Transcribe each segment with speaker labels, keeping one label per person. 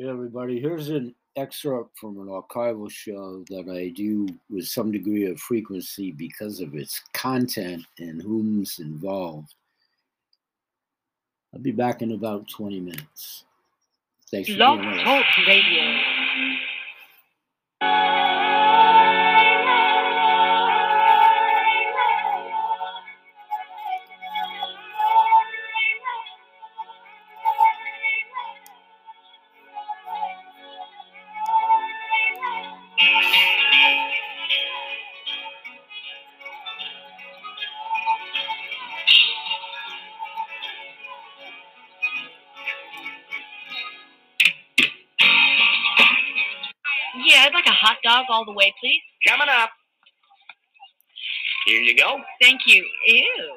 Speaker 1: Hey, everybody. Here's an excerpt from an archival show that I do with some degree of frequency because of its content and whom's involved. I'll be back in about 20 minutes. Thanks for being with us.
Speaker 2: Talk Radio. All the way, please.
Speaker 3: Coming up. Here you go.
Speaker 2: Thank you. Ew.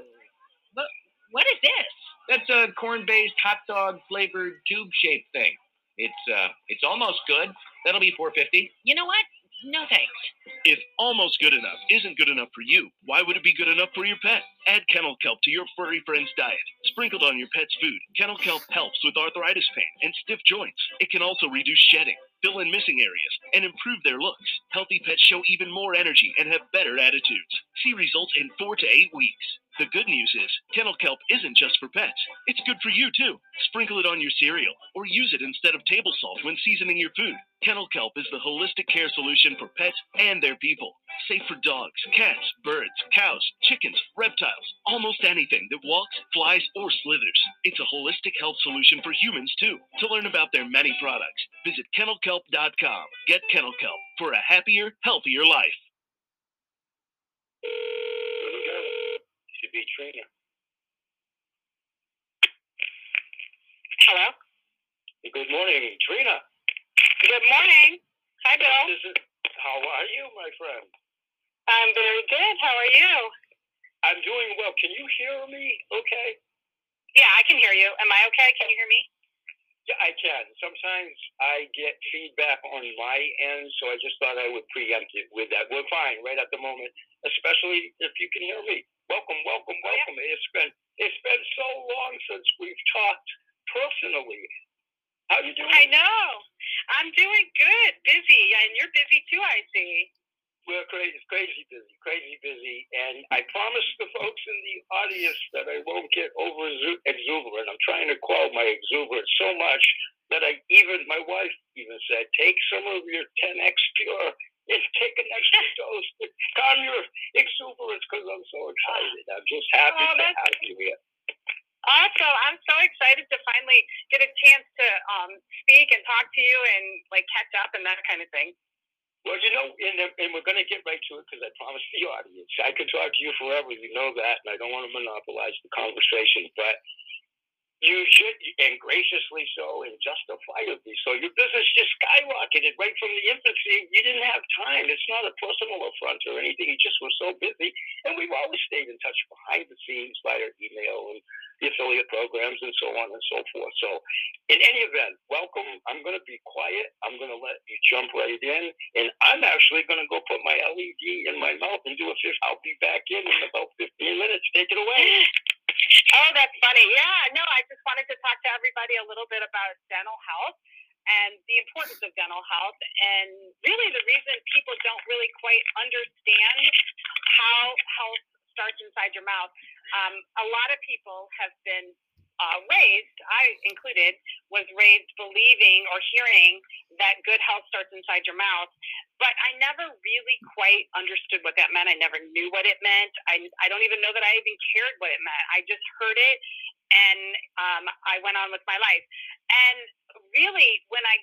Speaker 2: What, what is this?
Speaker 3: That's a corn-based hot dog flavored tube-shaped thing. It's uh, it's almost good. That'll be 450.
Speaker 2: You know what? No thanks.
Speaker 4: If almost good enough isn't good enough for you, why would it be good enough for your pet? Add kennel kelp to your furry friend's diet. Sprinkled on your pet's food, kennel kelp helps with arthritis pain and stiff joints. It can also reduce shedding, fill in missing areas, and improve their looks. Healthy pets show even more energy and have better attitudes. See results in four to eight weeks. The good news is, kennel kelp isn't just for pets. It's good for you too. Sprinkle it on your cereal or use it instead of table salt when seasoning your food. Kennel kelp is the holistic care solution for pets and their people. Safe for dogs, cats, birds, cows, chickens, reptiles, almost anything that walks, flies, or slithers. It's a holistic health solution for humans too. To learn about their many products, visit kennelkelp.com. Get kennel kelp for a happier, healthier life.
Speaker 5: Trina.
Speaker 6: Hello.
Speaker 5: Good morning, Trina.
Speaker 6: Good morning. Hi, Bill.
Speaker 5: This is, how are you, my friend?
Speaker 6: I'm very good. How are you?
Speaker 5: I'm doing well. Can you hear me? Okay.
Speaker 6: Yeah, I can hear you. Am I okay? Can you hear me?
Speaker 5: Yeah, I can. Sometimes I get feedback on my end, so I just thought I would preempt it with that. We're fine right at the moment, especially if you can hear me. Welcome, welcome, welcome. It's been it's been so long since we've talked personally. How you doing?
Speaker 6: I know. I'm doing good. Busy, and you're busy too. I see.
Speaker 5: We're crazy, crazy busy, crazy busy, and I promise the folks in the audience that I won't get over exuberant. I'm trying to quell my exuberance so much that I even my wife even said, take some of your 10x pure and take an extra dose to calm your exuberance because I'm so excited. I'm just happy
Speaker 6: Oh,
Speaker 5: to have you here.
Speaker 6: Awesome. I'm so excited to finally get a chance to um, speak and talk to you and like catch up and that kind of thing.
Speaker 5: Well, you know, and, and we're going to get right to it because I promised the audience. I could talk to you forever, you know that, and I don't want to monopolize the conversation, but you should, and graciously so, and justifiably so. Your business just skyrocketed right from the infancy. You didn't have time. It's not a personal affront or anything. You just were so busy, and we've always stayed in touch behind the scenes via email and the affiliate programs and so on and so forth. So, in any event, welcome. I'm going to be quiet. I'm going to let you jump right in, and I'm actually going to go put my LED in my mouth and do a fifth. I'll be back in in about 15 minutes. Take it away.
Speaker 6: Oh, that's funny. Yeah, no, I just wanted to talk to everybody a little bit about dental health and the importance of dental health and really the reason people don't really quite understand how health starts inside your mouth. Um, a lot of people have been uh, raised, I included, was raised believing or hearing that good health starts inside your mouth. But I never really quite understood what that meant. I never knew what it meant. I, I don't even know that I even cared what it meant. I just heard it and um, I went on with my life. And really, when I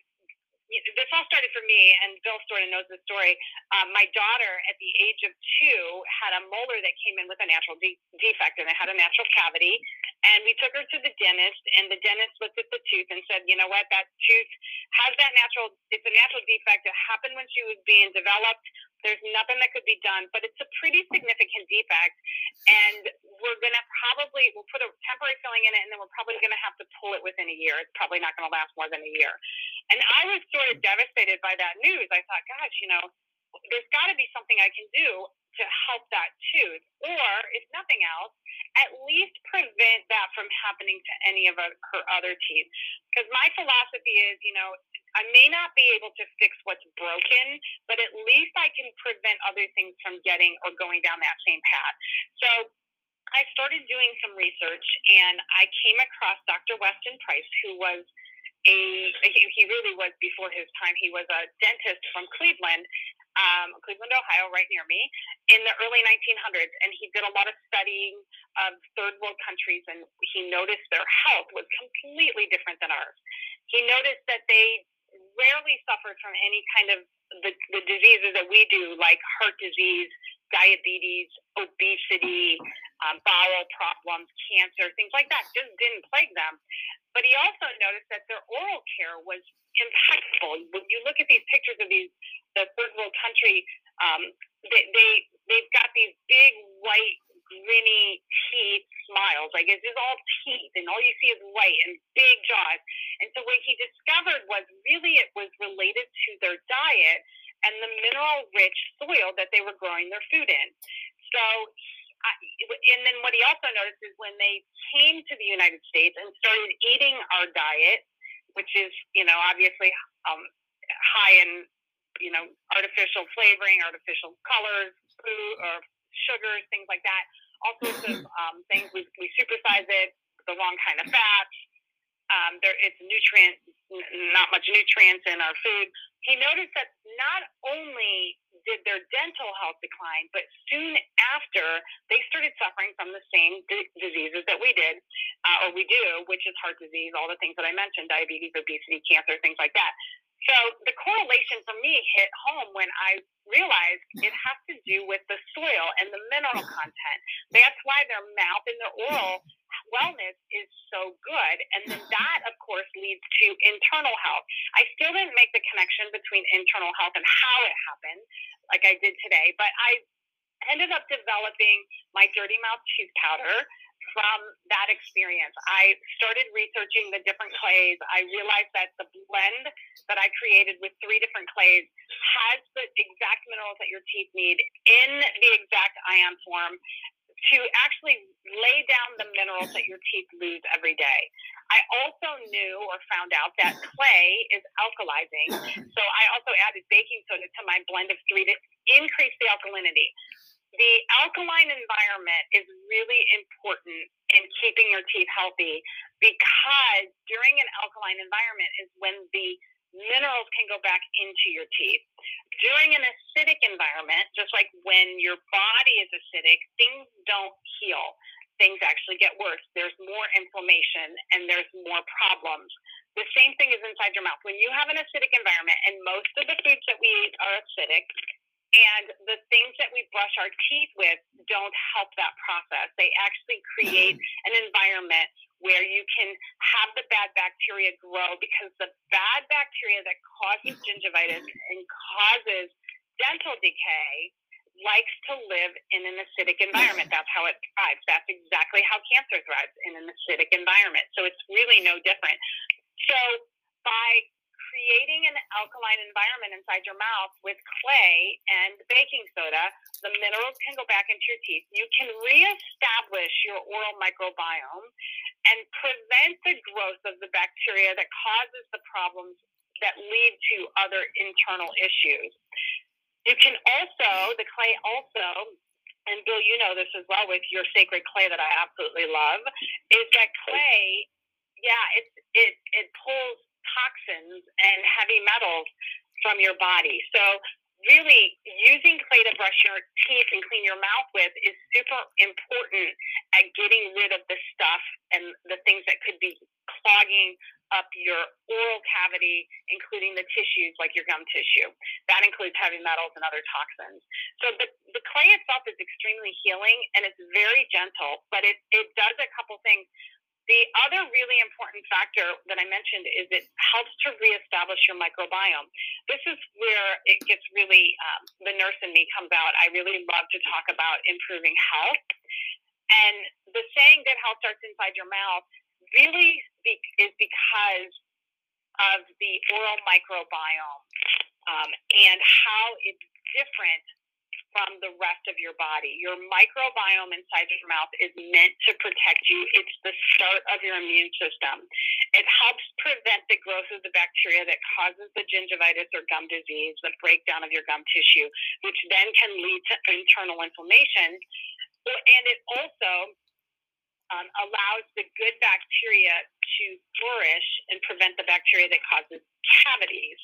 Speaker 6: this all started for me, and Bill sort of knows the story. Um, my daughter, at the age of two, had a molar that came in with a natural de- defect, and it had a natural cavity. And we took her to the dentist, and the dentist looked at the tooth and said, "You know what? That tooth has that natural. It's a natural defect. It happened when she was being developed. There's nothing that could be done, but it's a pretty significant defect, and we're gonna probably we'll put a temporary filling in it, and then we're probably gonna have to pull it within a year. It's probably not gonna last more than a year." And I was sort of devastated by that news. I thought, gosh, you know, there's got to be something I can do to help that tooth, or if nothing else, at least prevent that from happening to any of her her other teeth. Because my philosophy is, you know, I may not be able to fix what's broken, but at least I can prevent other things from getting or going down that same path. So I started doing some research and I came across Dr. Weston Price, who was a, he really was before his time, he was a dentist from Cleveland, um, Cleveland, Ohio, right near me, in the early 1900s. And he did a lot of studying of third world countries and he noticed their health was completely different than ours. He noticed that they rarely suffered from any kind of the, the diseases that we do, like heart disease, diabetes, obesity, um, bowel problems, cancer, things like that. Just didn't plague them. But he also noticed that their oral care was impeccable. When you look at these pictures of these, the third world country, um, they, they they've got these big white grinny teeth smiles. Like it's just all teeth, and all you see is white and big jaws. And so what he discovered was really it was related to their diet and the mineral rich soil that they were growing their food in. So, and then what he also noticed is when they came to the United States and started eating our diet, which is, you know, obviously um, high in, you know, artificial flavoring, artificial colors, food, or sugars, things like that, all sorts of um, things. We, we supersize it, the wrong kind of fats. Um, there, it's nutrient, not much nutrients in our food. He noticed that not only did their dental health decline, but soon after they started suffering from the same d- diseases that we did, uh, or we do, which is heart disease, all the things that I mentioned, diabetes, obesity, cancer, things like that. So the correlation for me hit home when I realized it has to do with the soil and the mineral content. That's why their mouth and their oral wellness is so good. And then that, of course, leads to internal health. I still didn't make the connection between internal health and how it happened, like I did today, but I ended up developing my dirty mouth tooth powder from that experience. I started researching the different clays. I realized that the blend that I created with three different clays has the exact minerals that your teeth need in the exact ion form to actually lay down the minerals that your teeth lose every day. I also knew or found out that clay is alkalizing. So I also added baking soda to my blend of three to increase the alkalinity the alkaline environment is really important in keeping your teeth healthy because during an alkaline environment is when the minerals can go back into your teeth. During an acidic environment, just like when your body is acidic, things don't heal. Things actually get worse. There's more inflammation and there's more problems. The same thing is inside your mouth. When you have an acidic environment, and most of the foods that we eat are acidic, and the things that we brush our teeth with don't help that process. They actually create an environment where you can have the bad bacteria grow because the bad bacteria that causes gingivitis and causes dental decay likes to live in an acidic environment. That's how it thrives. That's exactly how cancer thrives in an acidic environment. So it's really no different. So by creating an alkaline environment inside your mouth with clay and baking soda, the minerals can go back into your teeth. You can reestablish your oral microbiome and prevent the growth of the bacteria that causes the problems that lead to other internal issues. You can also, the clay also, and Bill, you know this as well with your sacred clay that I absolutely love, is that clay, yeah, it it it pulls toxins and heavy metals from your body. So really using clay to brush your teeth and clean your mouth with is super important at getting rid of the stuff and the things that could be clogging up your oral cavity, including the tissues like your gum tissue. That includes heavy metals and other toxins. So the, the clay itself is extremely healing and it's very gentle, but it, it does a couple things. The other really important factor that I mentioned is it helps to reestablish your microbiome. This is where it gets really, um, the nurse in me comes out. I really love to talk about improving health. And the saying that health starts inside your mouth really is because of the oral microbiome um, and how it's different from the rest of your body. Your microbiome inside your mouth is meant to protect you. It's the start of your immune system. It helps prevent the growth of the bacteria that causes the gingivitis or gum disease, the breakdown of your gum tissue, which then can lead to internal inflammation. And it also um, allows the good bacteria to flourish and prevent the bacteria that causes cavities.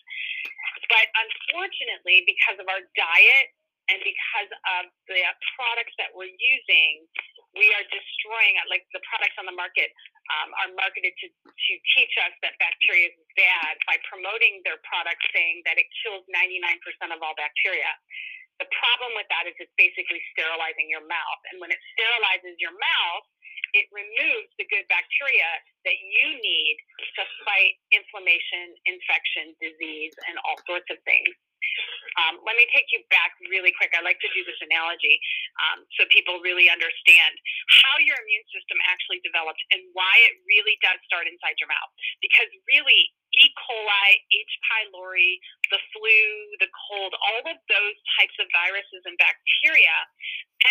Speaker 6: But unfortunately, because of our diet and because of the products that we're using, we are destroying like the products on the market um, are marketed to, to teach us that bacteria is bad by promoting their product saying that it kills 99% of all bacteria. The problem with that is it's basically sterilizing your mouth. And when it sterilizes your mouth, it removes the good bacteria that you need to fight inflammation, infection, disease, and all sorts of things. Um, let me take you back really quick. I like to do this analogy um, so people really understand how your immune system actually develops and why it really does start inside your mouth. Because really, E. coli, H. pylori, the flu, the cold, all of those types of viruses and bacteria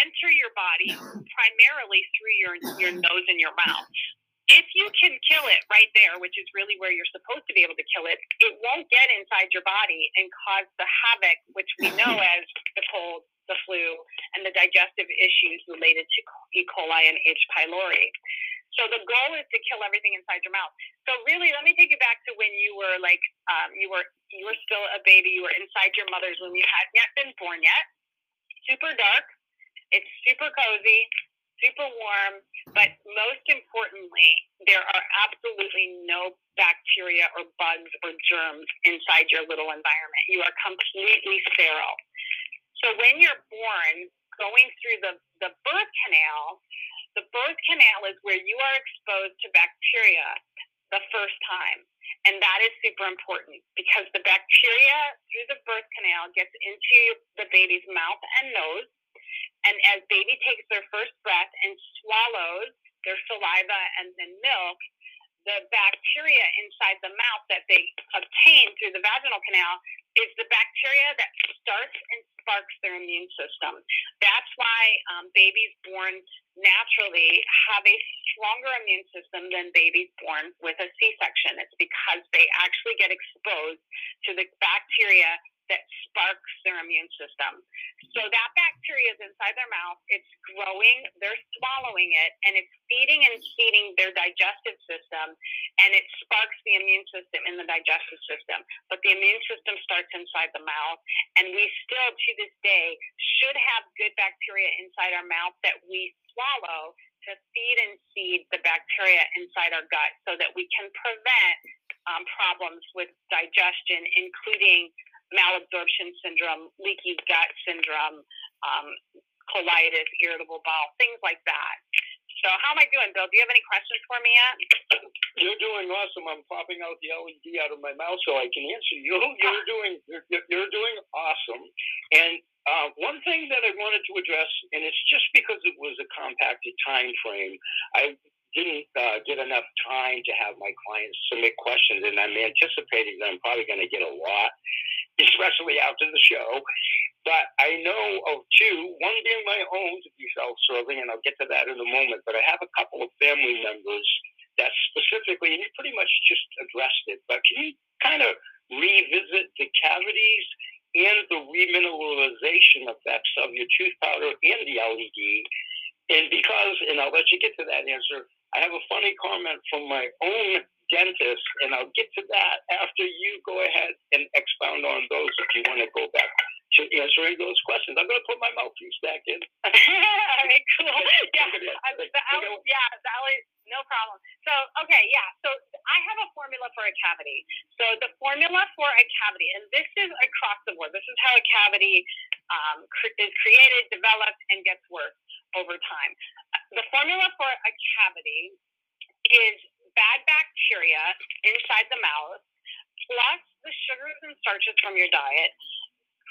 Speaker 6: enter your body primarily through your, your nose and your mouth if you can kill it right there, which is really where you're supposed to be able to kill it, it won't get inside your body and cause the havoc, which we know as the cold, the flu, and the digestive issues related to E. coli and H. pylori. So the goal is to kill everything inside your mouth. So really, let me take you back to when you were like, um, you were you were still a baby. You were inside your mother's womb. You hadn't yet been born yet. Super dark. It's super cozy super warm, but most importantly, there are absolutely no bacteria or bugs or germs inside your little environment. You are completely sterile. So when you're born, going through the, the birth canal, the birth canal is where you are exposed to bacteria the first time. And that is super important because the bacteria through the birth canal gets into the baby's mouth and nose and as baby takes their first breath and swallows their saliva and then milk, the bacteria inside the mouth that they obtain through the vaginal canal is the bacteria that starts and sparks their immune system. That's why um, babies born naturally have a stronger immune system than babies born with a C section. It's because they actually get exposed to the bacteria that sparks their immune system. So that bacteria is inside their mouth, it's growing, they're swallowing it, and it's feeding and feeding their digestive system, and it sparks the immune system in the digestive system. But the immune system starts inside the mouth, and we still, to this day, should have good bacteria inside our mouth that we swallow to feed and seed the bacteria inside our gut so that we can prevent um, problems with digestion, including malabsorption syndrome, leaky gut syndrome, um, colitis, irritable bowel, things like that. So how am I doing, Bill? Do you have any questions for me yet?
Speaker 5: You're doing awesome. I'm popping out the LED out of my mouth so I can answer you. You're doing you're, you're doing awesome. And uh, one thing that I wanted to address, and it's just because it was a compacted time frame, I didn't uh, get enough time to have my clients submit questions, and I'm anticipating that I'm probably going to get a lot especially after the show. But I know of two, one being my own to be self-serving, and I'll get to that in a moment. But I have a couple of family members that specifically, and you pretty much just addressed it. But can you kind of revisit the cavities and the remineralization effects of your tooth powder and the LED? And because, and I'll let you get to that answer, I have a funny comment from my own dentist, and I'll get to that after you go ahead and expound on those if you want to go back to answering those questions. I'm going to put my mouthpiece back in.
Speaker 6: All right, cool. Yeah, the alley, yeah, the no problem. So, okay, yeah. So I have a formula for a cavity. So the formula for a cavity, and this is across the board. This is how a cavity um, is created, developed, and gets worse over time. The formula for a cavity is bad bacteria inside the mouth, plus the sugars and starches from your diet,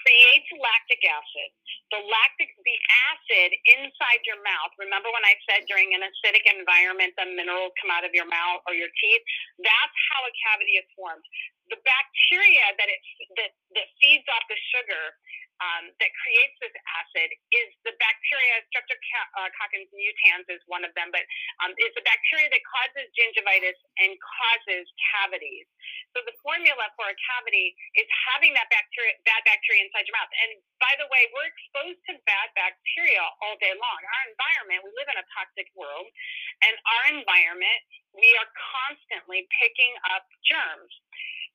Speaker 6: creates lactic acid. The lactic, the acid inside your mouth. Remember when I said during an acidic environment, the minerals come out of your mouth or your teeth. That's how a cavity is formed. The bacteria that it that that feeds off the sugar um, that creates this acid is the bacteria, Streptococcus mutans is one of them, but um, it's a bacteria that causes gingivitis and causes cavities. So the formula for a cavity is having that bacteria, bad bacteria inside your mouth. And by the way, we're exposed to bad bacteria all day long. Our environment, we live in a toxic world, and our environment, we are constantly picking up germs.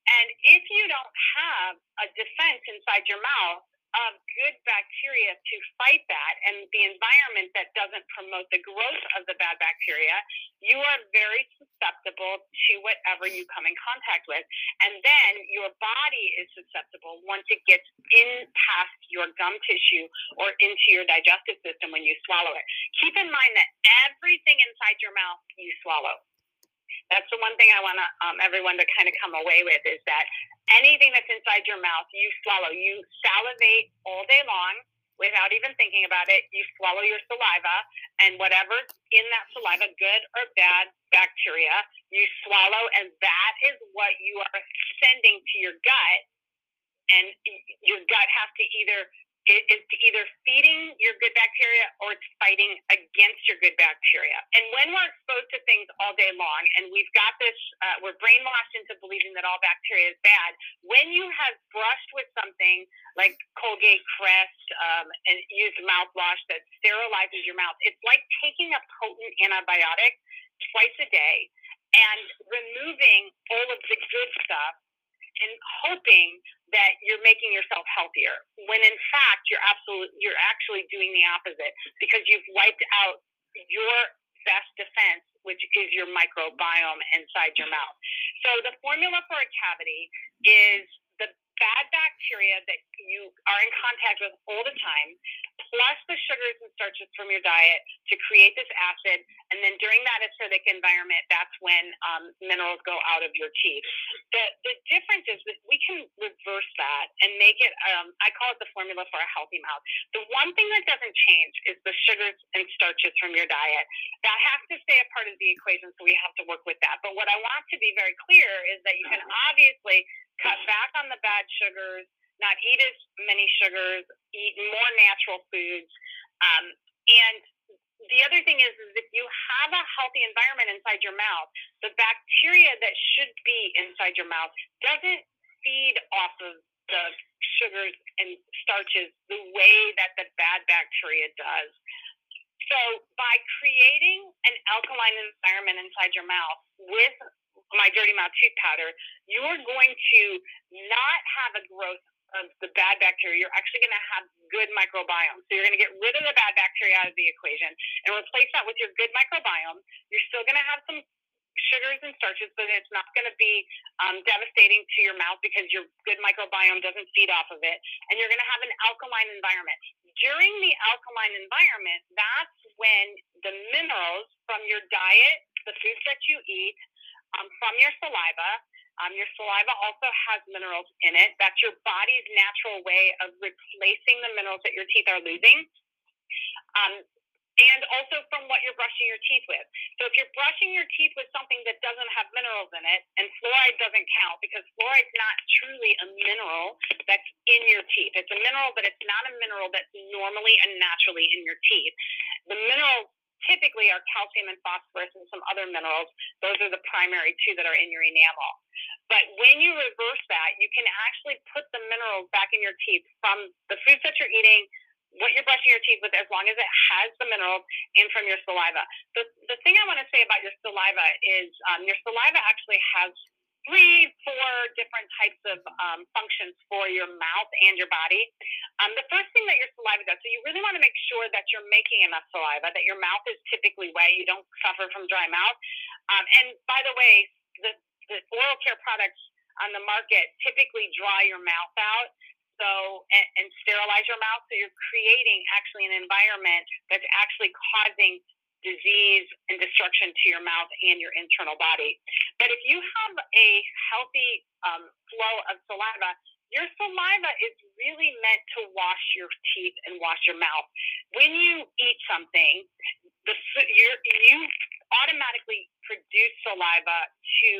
Speaker 6: And if you don't have a defense inside your mouth of good bacteria to fight that and the environment that doesn't promote the growth of the bad bacteria, you are very susceptible to whatever you come in contact with. And then your body is susceptible once it gets in past your gum tissue or into your digestive system when you swallow it. Keep in mind that everything inside your mouth you swallow. That's the one thing I want um, everyone to kind of come away with is that anything that's inside your mouth, you swallow. You salivate all day long without even thinking about it. You swallow your saliva, and whatever's in that saliva, good or bad bacteria, you swallow, and that is what you are sending to your gut. And your gut has to either it is either feeding your good bacteria or it's fighting against your good bacteria. And when we're exposed to things all day long, and we've got this, uh, we're brainwashed into believing that all bacteria is bad. When you have brushed with something like Colgate Crest um, and used mouthwash that sterilizes your mouth, it's like taking a potent antibiotic twice a day and removing all of the good stuff and hoping that you're making yourself healthier when in fact you're absolutely you're actually doing the opposite because you've wiped out your best defense which is your microbiome inside your mouth. So the formula for a cavity is bad bacteria that you are in contact with all the time plus the sugars and starches from your diet to create this acid. And then during that acidic environment, that's when um, minerals go out of your teeth. The, the difference is that we can reverse that and make it, um, I call it the formula for a healthy mouth. The one thing that doesn't change is the sugars and starches from your diet. That has to stay a part of the equation, so we have to work with that. But what I want to be very clear is that you can obviously cut back on the bad sugars not eat as many sugars, eat more natural foods. Um, and the other thing is, is if you have a healthy environment inside your mouth, the bacteria that should be inside your mouth doesn't feed off of the sugars and starches the way that the bad bacteria does. So by creating an alkaline environment inside your mouth with my dirty mouth tooth powder, you are going to not have a growth of the bad bacteria, you're actually going to have good microbiome. So you're going to get rid of the bad bacteria out of the equation and replace that with your good microbiome. You're still going to have some sugars and starches, but it's not going to be um, devastating to your mouth because your good microbiome doesn't feed off of it. And you're going to have an alkaline environment. During the alkaline environment, that's when the minerals from your diet, the foods that you eat, um, from your saliva, um, your saliva also has minerals in it. That's your body's natural way of replacing the minerals that your teeth are losing. Um, and also from what you're brushing your teeth with. So if you're brushing your teeth with something that doesn't have minerals in it, and fluoride doesn't count because fluoride's not truly a mineral that's in your teeth. It's a mineral, but it's not a mineral that's normally and naturally in your teeth. The minerals typically are calcium and phosphorus and some other minerals. Those are the primary two that are in your enamel. But when you reverse that, you can actually put the minerals back in your teeth from the foods that you're eating, what you're brushing your teeth with, as long as it has the minerals, and from your saliva. The, the thing I want to say about your saliva is um, your saliva actually has three, four different types of um, functions for your mouth and your body. Um, the first thing that your saliva does, so you really want to make sure that you're making enough saliva, that your mouth is typically wet, you don't suffer from dry mouth. Um, and by the way, the the oral care products on the market typically dry your mouth out so and, and sterilize your mouth so you're creating actually an environment that's actually causing disease and destruction to your mouth and your internal body. But if you have a healthy um, flow of saliva, your saliva is really meant to wash your teeth and wash your mouth. When you eat something, the you you automatically produce saliva to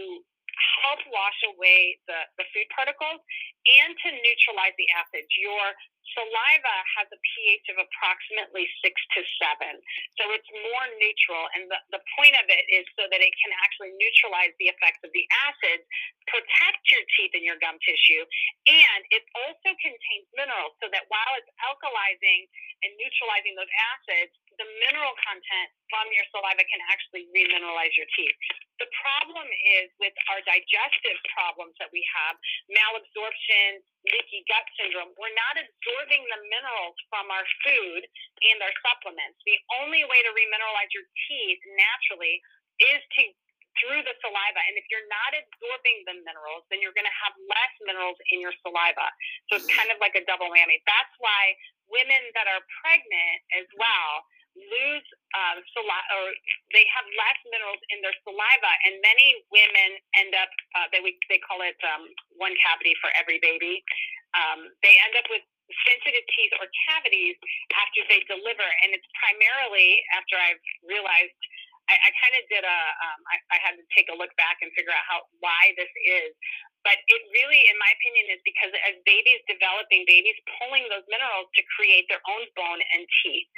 Speaker 6: help wash away the, the food particles and to neutralize the acids. Your saliva has a pH of approximately six to seven. So it's more neutral. And the, the point of it is so that it can actually neutralize the effects of the acids, protect your teeth and your gum tissue. And it also contains minerals so that while it's alkalizing and neutralizing those acids, the mineral content from your saliva can actually remineralize your teeth. The problem is with our digestive problems that we have, malabsorption, leaky gut syndrome, we're not absorbing the minerals from our food and our supplements. The only way to remineralize your teeth naturally is to through the saliva. And if you're not absorbing the minerals, then you're going to have less minerals in your saliva. So it's kind of like a double whammy. That's why women that are pregnant as well lose um, saliva, or they have less minerals in their saliva, and many women end up uh, they we, they call it um, one cavity for every baby. Um, they end up with sensitive teeth or cavities after they deliver, and it's primarily after I've realized. I, I kind of did a. Um, I, I had to take a look back and figure out how why this is. But it really, in my opinion, is because as babies developing, babies pulling those minerals to create their own bone and teeth.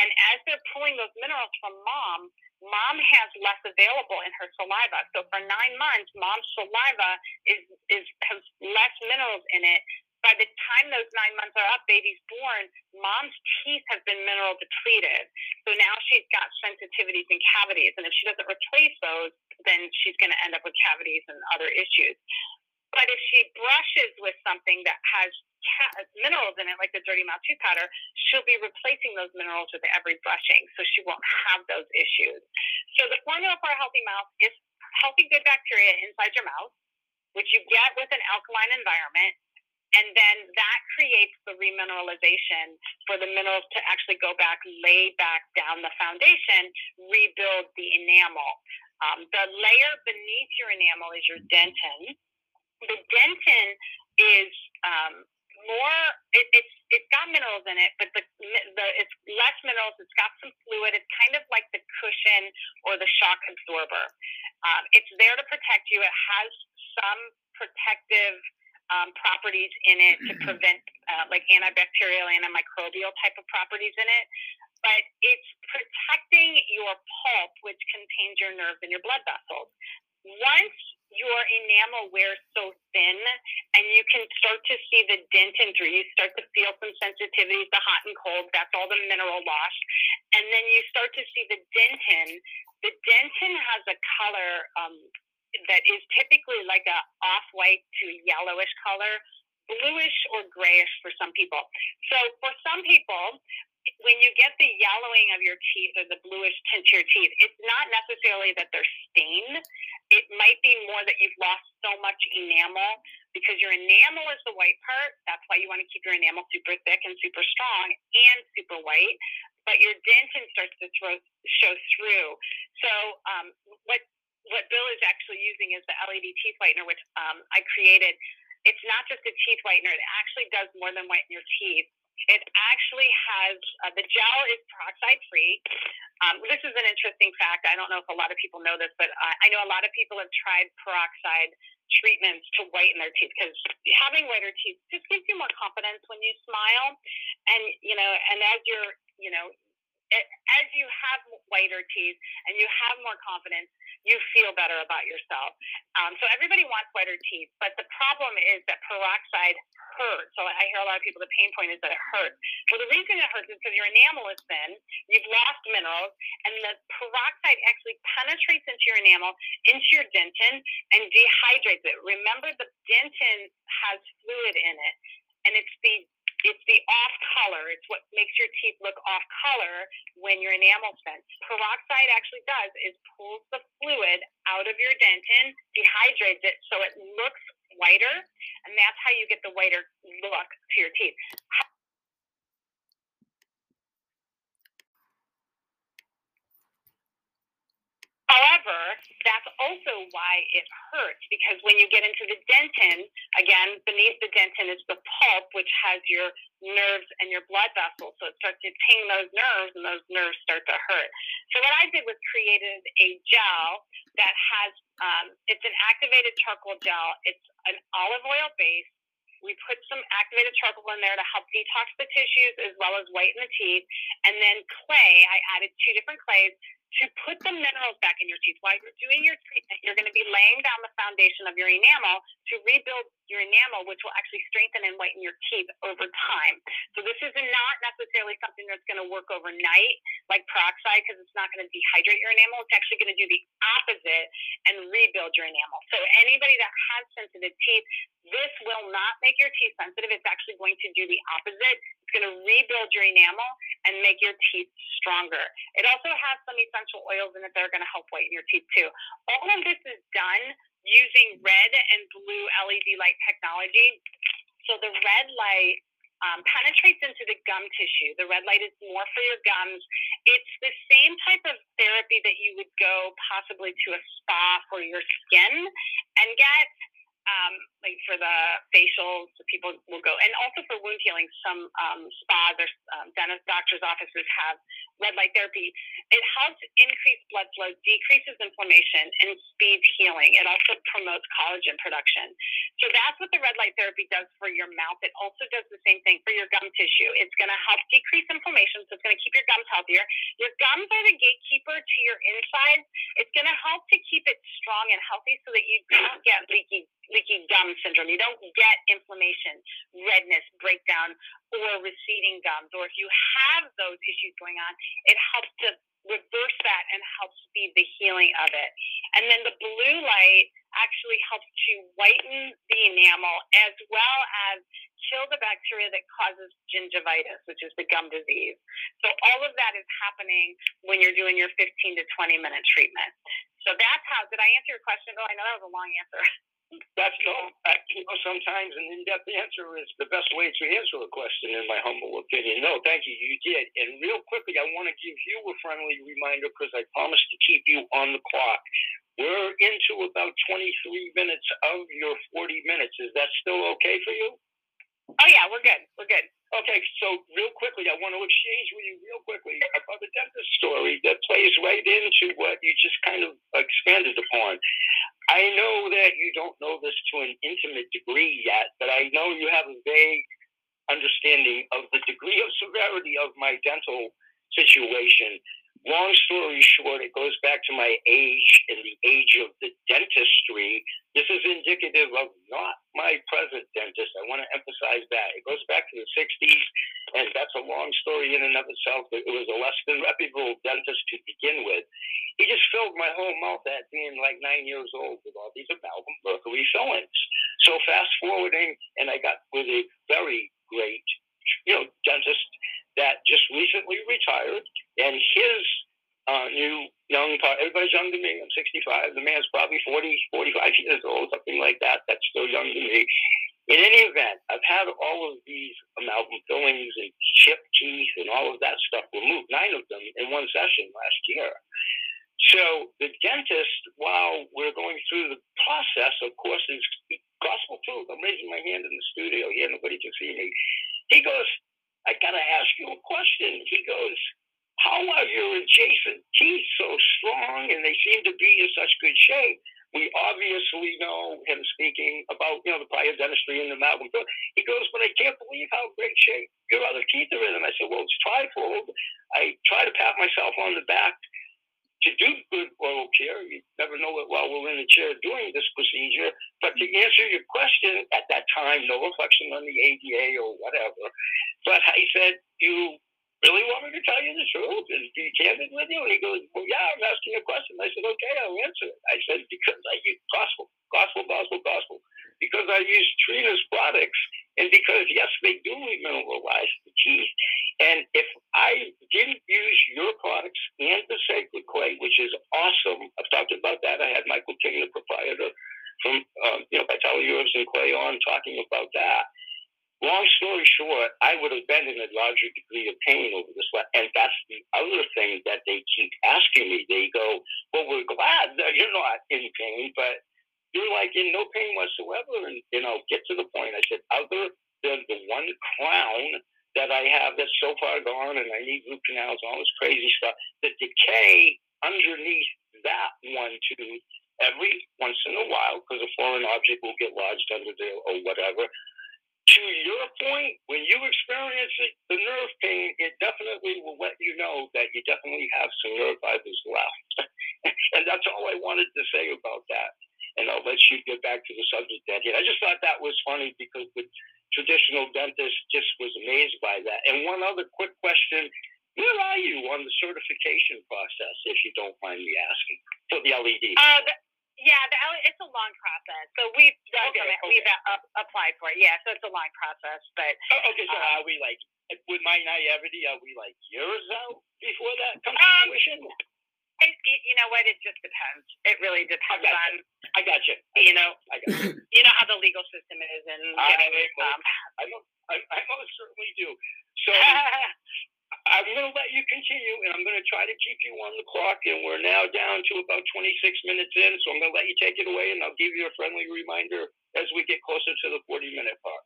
Speaker 6: And as they're pulling those minerals from mom, mom has less available in her saliva. So for nine months, mom's saliva is, is has less minerals in it. By the time those nine months are up, baby's born, mom's teeth have been mineral depleted. So now she's got sensitivities and cavities. And if she doesn't replace those, then she's going to end up with cavities and other issues. But if she brushes with something that has minerals in it, like the dirty mouth tooth powder, she'll be replacing those minerals with every brushing, so she won't have those issues. So the formula for a healthy mouth is healthy good bacteria inside your mouth, which you get with an alkaline environment, and then that creates the remineralization for the minerals to actually go back, lay back down the foundation, rebuild the enamel. Um, the layer beneath your enamel is your dentin. The dentin is um, more it, it's it's got minerals in it, but the the it's less minerals. It's got some fluid. It's kind of like the cushion or the shock absorber. Um, it's there to protect you. It has some protective um, properties in it to prevent uh, like antibacterial, antimicrobial type of properties in it. But it's protecting your pulp, which contains your nerves and your blood vessels. Once your enamel wears so thin and you can start to see the dentin through. You start to feel some sensitivities to hot and cold. That's all the mineral loss. And then you start to see the dentin. The dentin has a color um, that is typically like a off-white to yellowish color, bluish or grayish for some people. So for some people, when you get the yellowing of your teeth or the bluish tint to your teeth, it's not necessarily that they're stained. It might be more that you've lost so much enamel because your enamel is the white part. That's why you want to keep your enamel super thick and super strong and super white. But your dentin starts to throw, show through. So um, what what Bill is actually using is the LED teeth whitener, which um, I created. It's not just a teeth whitener; it actually does more than whiten your teeth it actually has uh, the gel is peroxide free. Um, this is an interesting fact. I don't know if a lot of people know this, but I, I know a lot of people have tried peroxide treatments to whiten their teeth because having whiter teeth just gives you more confidence when you smile, and you know, and as you're, you know, as you have whiter teeth and you have more confidence, you feel better about yourself. Um, so everybody wants whiter teeth, but the problem is that peroxide hurts. So I hear a lot of people, the pain point is that it hurts. Well, the reason it hurts is because your enamel is thin, you've lost minerals, and the peroxide actually penetrates into your enamel, into your dentin, and dehydrates it. Remember, the dentin has fluid in it, and it's the it's the off color. It's what makes your teeth look off color when your enamel's thin. Peroxide actually does is pulls the fluid out of your dentin, dehydrates it so it looks whiter, and that's how you get the whiter look to your teeth. However, that's also why it hurts because when you get into the dentin, again, beneath the dentin is the pulp, which has your nerves and your blood vessels. So it starts to ping those nerves, and those nerves start to hurt. So what I did was created a gel that has um, it's an activated charcoal gel. It's an olive oil base We put some activated charcoal in there to help detox the tissues as well as whiten the teeth. And then clay, I added two different clays to put the minerals back in your teeth. While you're doing your treatment, you're going to be laying down the foundation of your enamel to rebuild your enamel, which will actually strengthen and whiten your teeth over time. So this is not necessarily something that's going to work overnight, like peroxide, because it's not going to dehydrate your enamel. It's actually going to do the opposite and rebuild your enamel. So anybody that has sensitive teeth, this will not make your teeth sensitive. It's actually going to do the opposite. It's going to rebuild your enamel and make your teeth stronger. It also has some essential oils in it that are going to help whiten your teeth too. All of this is done using red and blue LED light technology. So the red light um, penetrates into the gum tissue. The red light is more for your gums. It's the same type of therapy that you would go possibly to a spa for your skin and get um, like for the facials, so people will go, and also for wound healing. Some um, spas or um, dentist doctors' offices have red light therapy. It helps increase blood flow, decreases inflammation, and speeds healing. It also promotes collagen production. So that's what the red light therapy does for your mouth. It also does the same thing for your gum tissue. It's going to help decrease inflammation, so it's going to keep your gums healthier. Your gums are the gatekeeper to your insides. It's going to help to keep it strong and healthy so that you don't get leaky leaky gum syndrome. You don't get inflammation, redness, breakdown, or receding gums. Or if you have those issues going on, it helps to reverse that and help speed the healing of it. And then the blue light actually helps to whiten the enamel as well as kill the bacteria that causes gingivitis, which is the gum disease. So all of that is happening when you're doing your 15 to 20 minute treatment. So that's how, did I answer your question? Oh, I know that was a long answer.
Speaker 5: That's no, you know, sometimes an in-depth answer is the best way to answer a question, in my humble opinion. No, thank you, you did. And real quickly, I want to give you a friendly reminder because I promised to keep you on the clock. We're into about 23 minutes of your 40 minutes. Is that still okay for you?
Speaker 6: Oh yeah, we're good. We're good.
Speaker 5: Okay, so real quickly, I want to exchange with you real quickly about the dentist story that plays right into what you just kind of expanded upon. I know that you don't know this to an intimate degree yet, but I know you have a vague understanding of the degree of severity of my dental situation long story short, it goes back to my age and the age of the dentistry. This is indicative of not my present dentist. I want to emphasize that. It goes back to the 60s, and that's a long story in and of itself. It was a less than reputable dentist to begin with. He just filled my whole mouth at being like nine years old with all these amalgam mercury fillings. So fast forwarding, and I got with a very great, you know, dentist that just recently retired, and his uh, new young part, everybody's young to me. I'm 65. The man's probably 40, 45 years old, something like that. That's still young to me. In any event, I've had all of these amalgam fillings and chipped teeth and all of that stuff removed, nine of them in one session last year. So the dentist, while we're going through the process, of course, is gospel truth. I'm raising my hand in the studio here, nobody can see me. He goes, I gotta ask you a question. He goes, How are your adjacent teeth so strong and they seem to be in such good shape? We obviously know him speaking about, you know, the prior dentistry and the amalgam. He goes, but I can't believe how great shape your other teeth are in. And I said, well, it's trifold. I try to pat myself on the back to do good oral care. You never know it while we're in the chair doing this procedure. But to answer your question at that time, no reflection on the ADA or whatever. But I said, you really want me to you truth and be candid with you? And he goes, well, yeah, I'm asking a question. I said, okay, I'll answer it. I said, because I use gospel, gospel, gospel, gospel. Because I use Trina's products and because, yes, they do remineralize the teeth. And if I didn't use your products and the sacred clay, which is awesome, I've talked about that. I had Michael King, the proprietor from, um, you know, Vitality Herbs and Clay on talking about that. Long story short, I would have been in a larger degree of pain over this. And that's the other thing that they keep asking me. They go, well, we're glad that you're not in pain, but you're like in no pain whatsoever. And, you know, get to the point. I said, other than the one crown that I have that's so far gone and I need root canals and all this crazy stuff, the decay underneath that one tooth every once in a while, because a foreign object will get lodged under there or whatever, to your point, when you experience it, the nerve pain, it definitely will let you know that you definitely have some nerve fibers left. and that's all I wanted to say about that. And I'll let you get back to the subject at hand. I just thought that was funny because the traditional dentist just was amazed by that. And one other quick question. Where are you on the certification process, if you don't mind me asking, for the LED?
Speaker 6: Uh, the, yeah, the, it's a long process. So we've
Speaker 5: Okay, okay.
Speaker 6: We've uh, applied for it. Yeah, so it's a long process. But
Speaker 5: Oh, okay, so
Speaker 6: Um,
Speaker 5: are we like, with my naivety, are we like years out before that comes to
Speaker 6: Um,
Speaker 5: fruition?
Speaker 6: it, it, you know what? It just depends. It really depends
Speaker 5: Okay.
Speaker 6: on
Speaker 5: I got you.
Speaker 6: you know
Speaker 5: I got you.
Speaker 6: you know how the legal system is and
Speaker 5: I-
Speaker 6: getting um,
Speaker 5: I, mo- I, I most certainly do. So I'm going to let you continue, and I'm going to try to keep you on the clock. And we're now down to about 26 minutes in, so I'm going to let you take it away, and I'll give you a friendly reminder as we get closer to the 40 minute mark.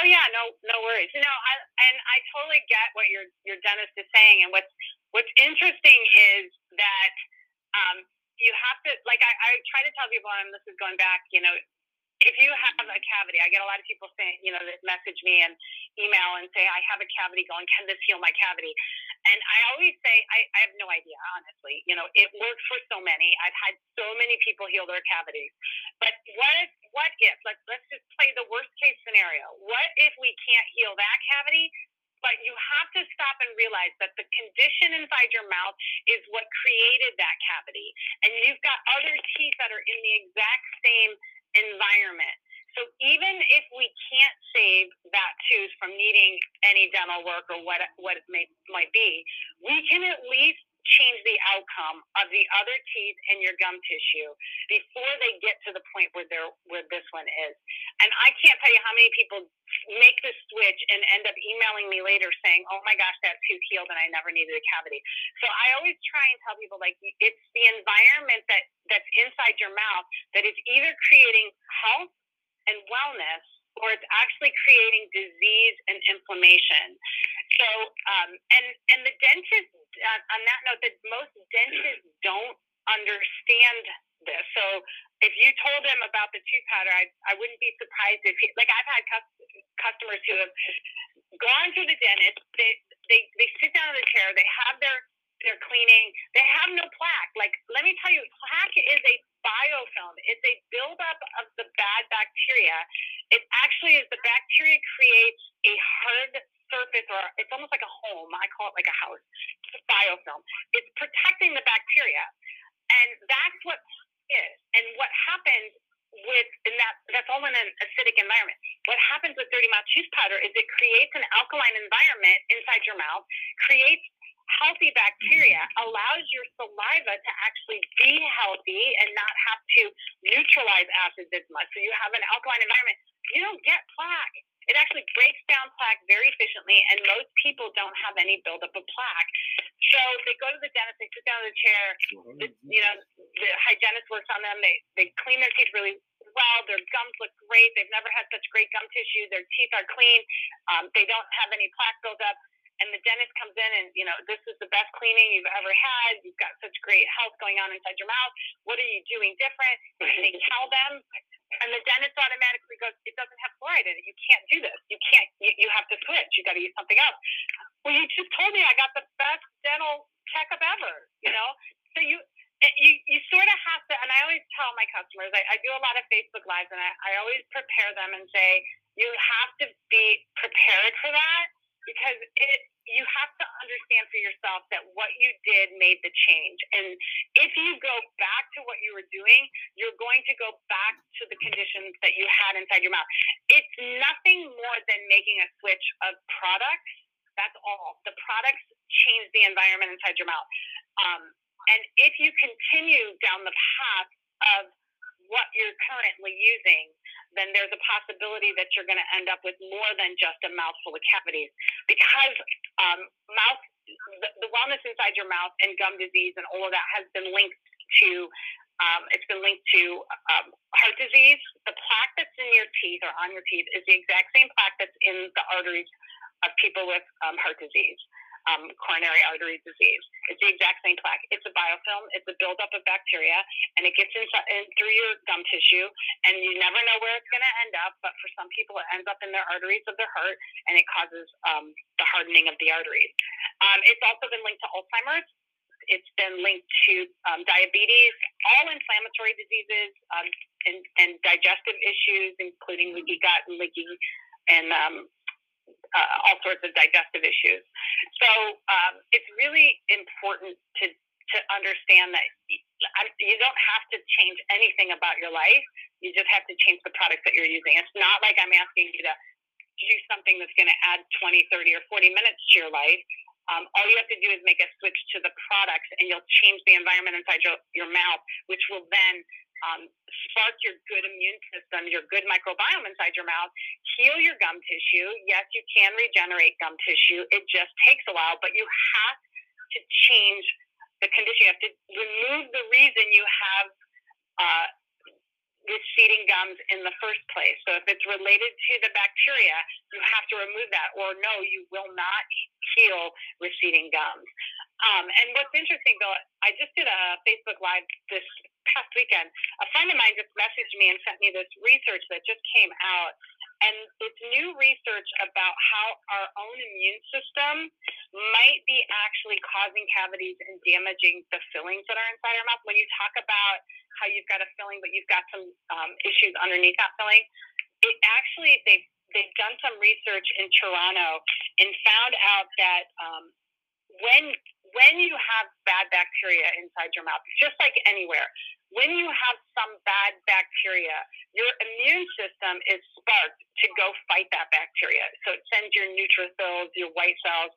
Speaker 6: Oh yeah, no, no worries. No, I, and I totally get what your your dentist is saying. And what's what's interesting is that um, you have to like I, I try to tell people, and this is going back, you know, if you have a cavity, I get a lot of people saying, you know, that message me and email and say, I have a cavity going, can this heal my cavity? And I always say, I, I have no idea, honestly. You know, it works for so many. I've had so many people heal their cavities. But what if, what if, let's, let's just play the worst case scenario. What if we can't heal that cavity? But you have to stop and realize that the condition inside your mouth is what created that cavity. And you've got other teeth that are in the exact same environment. So even if we can't save that tooth from needing any dental work or what what it may might be, we can at least change the outcome of the other teeth in your gum tissue before they get to the point where they're where this one is. And I can't tell you how many people make this switch and end up emailing me later saying, "Oh my gosh, that tooth healed and I never needed a cavity." So I always try and tell people like it's the environment that that's inside your mouth that is either creating health and wellness or it's actually creating disease and inflammation. So, um, and and the dentist uh, on that note, that most dentists don't understand this. So, if you told them about the tooth powder, I I wouldn't be surprised if he, like I've had cus- customers who have gone to the dentist. They they they sit down in the chair. They have their their cleaning. They have no plaque. Like let me tell you, plaque is a biofilm. It's a buildup of the bad bacteria. It actually is the bacteria creates a hard surface, or it's almost like a home. I call it like a house. It's a biofilm. It's protecting the bacteria, and that's what is. And what happens with and that that's all in an acidic environment. What happens with dirty mouth tooth powder is it creates an alkaline environment inside your mouth, creates healthy bacteria, allows your saliva to actually be healthy and not have to neutralize acids as much. So you have an alkaline environment. You don't get plaque. It actually breaks down plaque very efficiently, and most people don't have any buildup of plaque. So they go to the dentist, they sit down in the chair, the, you know, the hygienist works on them. They they clean their teeth really well. Their gums look great. They've never had such great gum tissue. Their teeth are clean. Um, they don't have any plaque buildup. And the dentist comes in and you know this is the best cleaning you've ever had. You've got such great health going on inside your mouth. What are you doing different? And they tell them, and the dentist automatically goes, "It doesn't have fluoride in it. You can't do this. You can't. You, you have to switch. You got to use something else." Well, you just told me I got the best dental checkup ever. You know, so you eh, you you sort of have to. And I always tell my customers, I, I do a lot of Facebook lives, and I, I always prepare them and say, you have to be prepared for that because it you have to understand for yourself that what you did made the change. And if you go back to what you were doing, you're going to go back to the conditions that you had inside your mouth. It's nothing more than making a switch of products. That's all. The products change the environment inside your mouth. Um, and if you continue down the path of what you're currently using, then there's a possibility that you're going to end up with more than just a mouthful of cavities because um, mouth the, the wellness inside your mouth and gum disease and all of that has been linked to um, it's been linked to um, heart disease. The plaque that's in your teeth or on your teeth is the exact same plaque that's in the arteries of people with um, heart disease. Um, coronary artery disease. It's the exact same plaque. It's a biofilm. It's a buildup of bacteria, and it gets inside in, through your gum tissue, and you never know where it's going to end up. But for some people, it ends up in their arteries of their heart, and it causes um, the hardening of the arteries. Um, it's also been linked to Alzheimer's. It's been linked to um, diabetes, all inflammatory diseases, um, and, and digestive issues, including leaky gut and leaky and um, uh, all sorts of digestive issues. So um, it's really important to to understand that you don't have to change anything about your life. You just have to change the products that you're using. It's not like I'm asking you to do something that's going to add 20, 30, or 40 minutes to your life. Um, all you have to do is make a switch to the products, and you'll change the environment inside your, your mouth, which will then um, spark your good immune system, your good microbiome inside your mouth, heal your gum tissue. Yes, you can regenerate gum tissue. It just takes a while, but you have to change the condition. You have to remove the reason you have uh, receding gums in the first place. So if it's related to the bacteria, you have to remove that, or no, you will not heal receding gums. Um, and what's interesting, Bill, I just did a Facebook Live this past weekend. A friend of mine just messaged me and sent me this research that just came out. And it's new research about how our own immune system might be actually causing cavities and damaging the fillings that are inside our mouth. When you talk about how you've got a filling, but you've got some um, issues underneath that filling, it actually, they've, they've done some research in Toronto and found out that um, when when you have bad bacteria inside your mouth, just like anywhere, when you have some bad bacteria, your immune system is sparked to go fight that bacteria. So it sends your neutrophils, your white cells,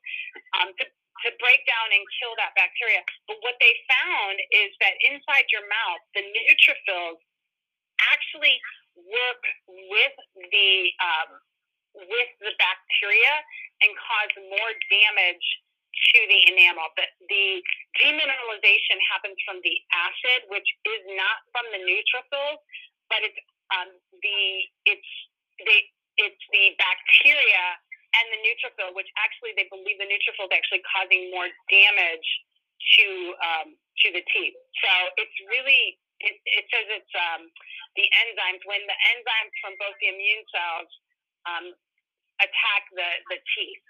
Speaker 6: um, to, to break down and kill that bacteria. But what they found is that inside your mouth, the neutrophils actually work with the um, with the bacteria and cause more damage to the enamel. But the demineralization happens from the acid, which is not from the neutrophils, but it's um, the it's the it's the bacteria and the neutrophil, which actually they believe the neutrophil is actually causing more damage to um, to the teeth. So it's really it, it says it's um, the enzymes when the enzymes from both the immune cells um, attack the the teeth.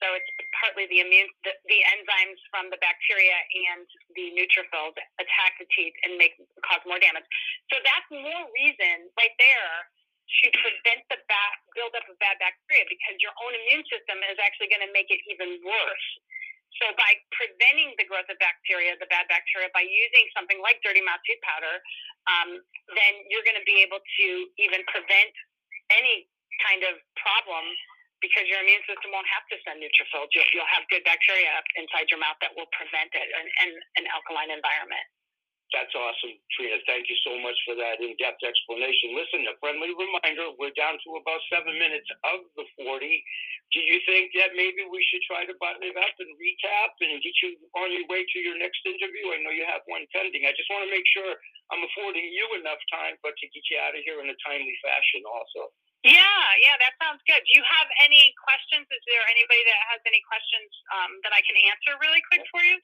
Speaker 6: So it's partly the immune, the, the, enzymes from the bacteria and the neutrophils attack the teeth and make cause more damage. So that's more reason right there to prevent the bad buildup of bad bacteria because your own immune system is actually going to make it even worse. So by preventing the growth of bacteria, the bad bacteria, by using something like dirty mouth tooth powder, um, then you're going to be able to even prevent any kind of problem because your immune system won't have to send neutrophils. You'll, you'll have good bacteria inside your mouth that will prevent it in, in an alkaline environment.
Speaker 5: That's awesome, Trina. Thank you so much for that in depth explanation. Listen, a friendly reminder we're down to about seven minutes of the 40. Do you think that maybe we should try to button it up and recap and get you on your way to your next interview? I know you have one pending. I just want to make sure I'm affording you enough time, but to get you out of here in a timely fashion also.
Speaker 6: Yeah, yeah, that sounds good. Do you have any questions? Is there anybody that has any questions um, that I can answer really quick for you?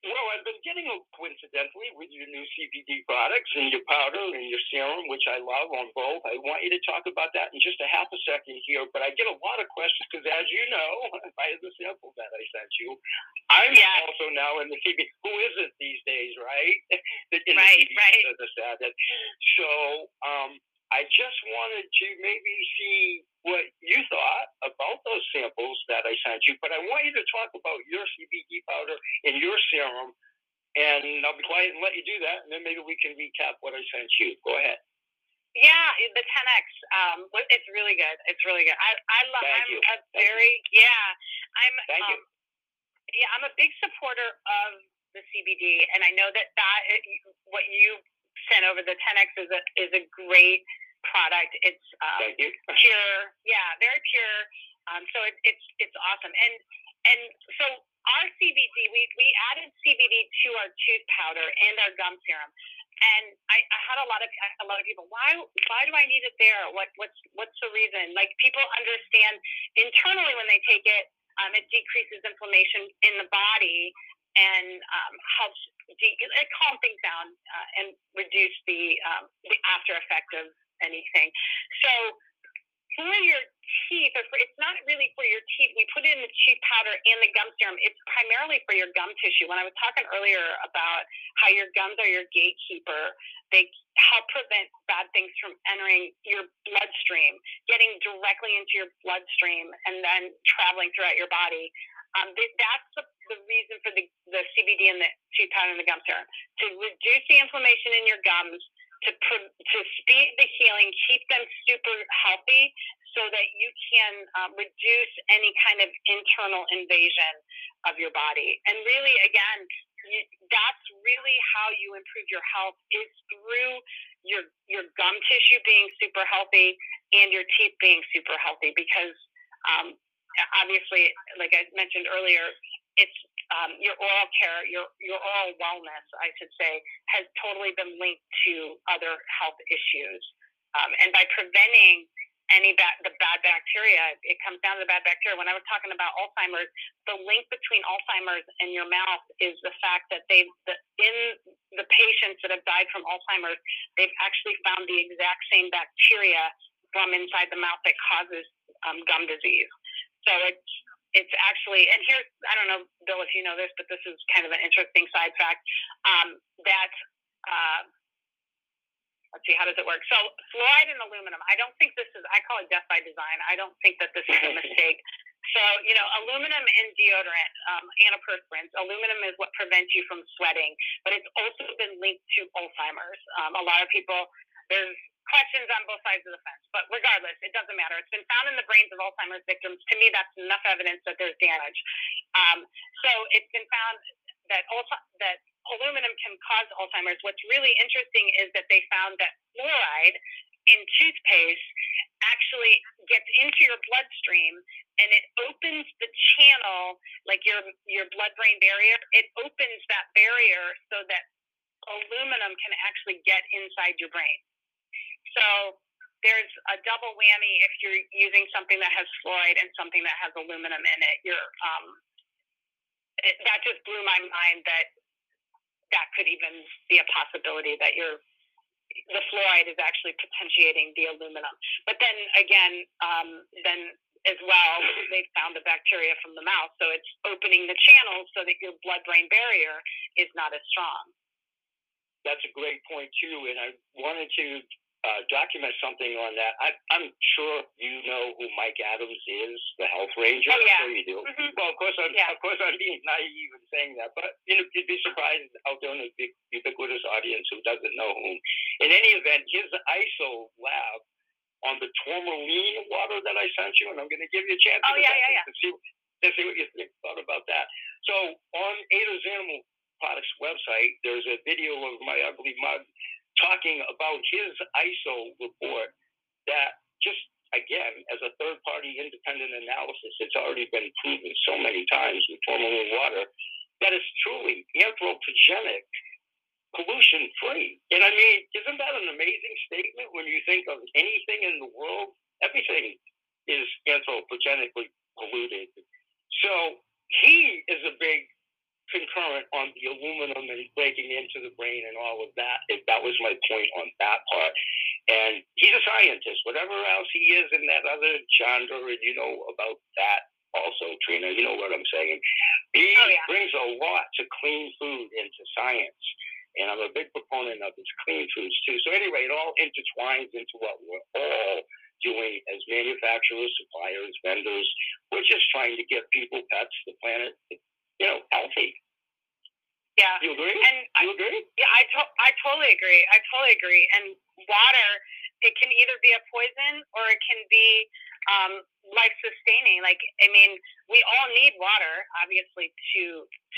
Speaker 5: Well, I've been getting them coincidentally with your new CBD products and your powder and your serum, which I love on both. I want you to talk about that in just a half a second here, but I get a lot of questions because, as you know, by the sample that I sent you, I'm yeah. also now in the CBD. Who isn't these days, right?
Speaker 6: in right, the right.
Speaker 5: So, um, I just wanted to maybe see what you thought about those samples that I sent you, but I want you to talk about your CBD powder and your serum, and I'll be quiet and let you do that, and then maybe we can recap what I sent you. Go ahead.
Speaker 6: Yeah, the 10x. Um, it's really good. It's really good. I, I love.
Speaker 5: Thank
Speaker 6: I'm
Speaker 5: you.
Speaker 6: a very
Speaker 5: you.
Speaker 6: yeah. I'm.
Speaker 5: Thank
Speaker 6: um,
Speaker 5: you.
Speaker 6: Yeah, I'm a big supporter of the CBD, and I know that that what you sent over the 10x is a is a great product. It's um, pure, yeah, very pure. Um, so it, it's it's awesome. And and so our CBD, we we added CBD to our tooth powder and our gum serum. And I, I had a lot of a lot of people. Why why do I need it there? What what's what's the reason? Like people understand internally when they take it. Um, it decreases inflammation in the body and um, helps de- calm things down uh, and reduce the um, the after effect of anything. So for your teeth, or for, it's not really for your teeth. We put in the tooth powder and the gum serum. It's primarily for your gum tissue. When I was talking earlier about how your gums are your gatekeeper, they help prevent bad things from entering your bloodstream, getting directly into your bloodstream, and then traveling throughout your body. Um, that's the, the reason for the, the CBD and the tooth powder and the gum serum to reduce the inflammation in your gums, to to speed the healing, keep them super healthy, so that you can um, reduce any kind of internal invasion of your body. And really, again, you, that's really how you improve your health is through your your gum tissue being super healthy and your teeth being super healthy because um, obviously, like I mentioned earlier, it's um, your oral care, your your oral wellness, I should say, has totally been linked to other health issues. Um, and by preventing any bad, the bad bacteria, it comes down to the bad bacteria. When I was talking about Alzheimer's, the link between Alzheimer's and your mouth is the fact that they've the, in the patients that have died from Alzheimer's, they've actually found the exact same bacteria from inside the mouth that causes um, gum disease. So it's it's actually, and here's, I don't know, Bill, if you know this, but this is kind of an interesting side fact um, that, uh, let's see, how does it work? So fluoride and aluminum, I don't think this is, I call it death by design. I don't think that this is a mistake. So, you know, aluminum in deodorant, um, antiperspirants, aluminum is what prevents you from sweating, but it's also been linked to Alzheimer's. Um, a lot of people, there's questions on both sides of the fence. But regardless, it doesn't matter. It's been found in the brains of Alzheimer's victims. To me, that's enough evidence that there's damage. Um, so it's been found that that aluminum can cause Alzheimer's. What's really interesting is that they found that fluoride in toothpaste actually gets into your bloodstream and it opens the channel like your your blood brain barrier it opens that barrier so that aluminum can actually get inside your brain so there's a double whammy if you're using something that has fluoride and something that has aluminum in it. You're um, it, that just blew my mind that that could even be a possibility that you're the fluoride is actually potentiating the aluminum. But then again, um, then as well, they found the bacteria from the mouth, so it's opening the channels so that your blood-brain barrier is not as strong.
Speaker 5: That's a great point too, and I wanted to uh, document something on that. I, am sure you know who Mike Adams is, the health ranger.
Speaker 6: Oh, yeah.
Speaker 5: I'm sure you do.
Speaker 6: Mm-hmm.
Speaker 5: Well, of course, I'm,
Speaker 6: yeah.
Speaker 5: of course, I'm being naive in saying that, but you know, you'd be surprised out there in the big, ubiquitous audience who doesn't know whom. In any event, his ISO lab on the tourmaline water that I sent you, and I'm going to give you a chance
Speaker 6: oh, yeah, yeah, yeah.
Speaker 5: to see to see what you think thought about that. So on Ada's Animal Products website, there's a video of my ugly mug talking about his ISO report that just again, as a third party independent analysis, it's already been proven so many times with tourmaline water that it's truly anthropogenic, pollution free. And I mean, isn't that an amazing statement when you think of anything in the world? Everything is anthropogenically polluted. So he is a big concurrent on the aluminum and breaking into the brain and all of that. That was my point on that part. And he's a scientist. Whatever else he is in that other genre, and you know about that also, Trina. You know what I'm saying. He
Speaker 6: oh, yeah.
Speaker 5: brings a lot to clean food into science. And I'm a big proponent of his clean foods too. So anyway, it all intertwines into what we're all doing as manufacturers, suppliers, vendors. We're just trying to get people, pets, the planet, you know, healthy.
Speaker 6: Yeah.
Speaker 5: You agree?
Speaker 6: And
Speaker 5: you agree?
Speaker 6: Yeah, I to- I totally agree. I totally agree. And water, it can either be a poison or it can be um, life sustaining. Like I mean, we all need water, obviously, to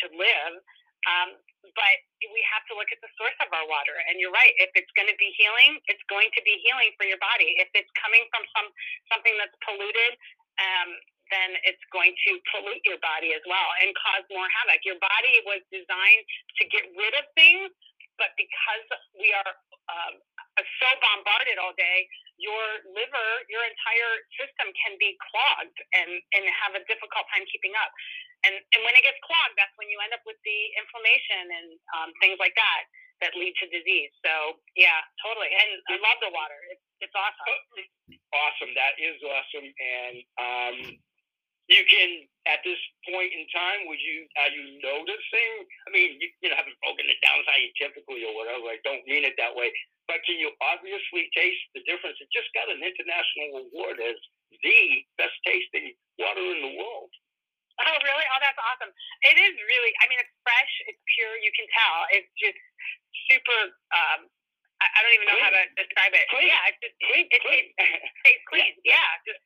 Speaker 6: to live. Um, but we have to look at the source of our water. And you're right. If it's going to be healing, it's going to be healing for your body. If it's coming from some something that's polluted, um, then it's going to pollute your body as well and cause more havoc. Your body was designed to get rid of things but because we are um, so bombarded all day, your liver, your entire system can be clogged and, and have a difficult time keeping up. And, and when it gets clogged, that's when you end up with the inflammation and um, things like that that lead to disease. So yeah, totally. And I love the water. It's, it's awesome.
Speaker 5: Awesome. That is awesome. And um, you can at this point in time, would you are you noticing? I mean, you, you know, haven't broken it down scientifically or whatever. I don't mean it that way. But can you obviously taste the difference? It just got an international award as the best tasting water in the world.
Speaker 6: Oh, really? Oh, that's awesome. It is really, I mean, it's fresh, it's pure, you can tell. It's just super, um, I, I don't even know
Speaker 5: Clean.
Speaker 6: how to describe it.
Speaker 5: Clean.
Speaker 6: Yeah, it's just,
Speaker 5: Clean,
Speaker 6: it, it
Speaker 5: clean.
Speaker 6: tastes, clean. Yeah. just,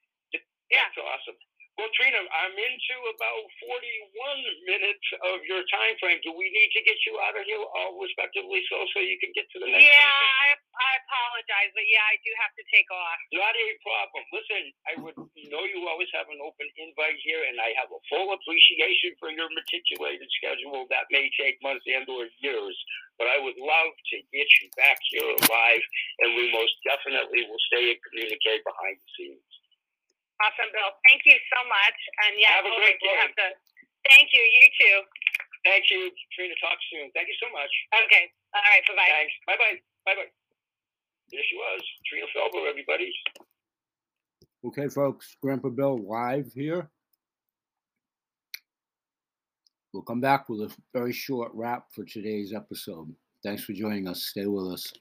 Speaker 6: yeah.
Speaker 5: That's awesome. Well, Trina, I'm into about 41 minutes of your time frame. Do we need to get you out of here all respectively so so you can get to the next
Speaker 6: Yeah. I, I apologize, but yeah, I do have to take off.
Speaker 5: Not a problem. Listen, I would know you always have an open invite here, and I have a full appreciation for your reticulated schedule. That may take months and or years, but I would love to get you back here alive, and we most definitely will stay and communicate behind the scenes.
Speaker 6: Awesome, Bill. Thank you so much. And yeah,
Speaker 5: Have a great
Speaker 6: we'll
Speaker 5: day.
Speaker 6: have to. Thank you. You too.
Speaker 5: Thank you, Trina. Talk soon. Thank you so much.
Speaker 6: Okay. All right. Bye bye.
Speaker 5: Thanks. Bye bye. Bye bye. There she was, Trina Felber, everybody.
Speaker 1: Okay, folks, Grandpa Bill live here. We'll come back with a very short wrap for today's episode. Thanks for joining us. Stay with us.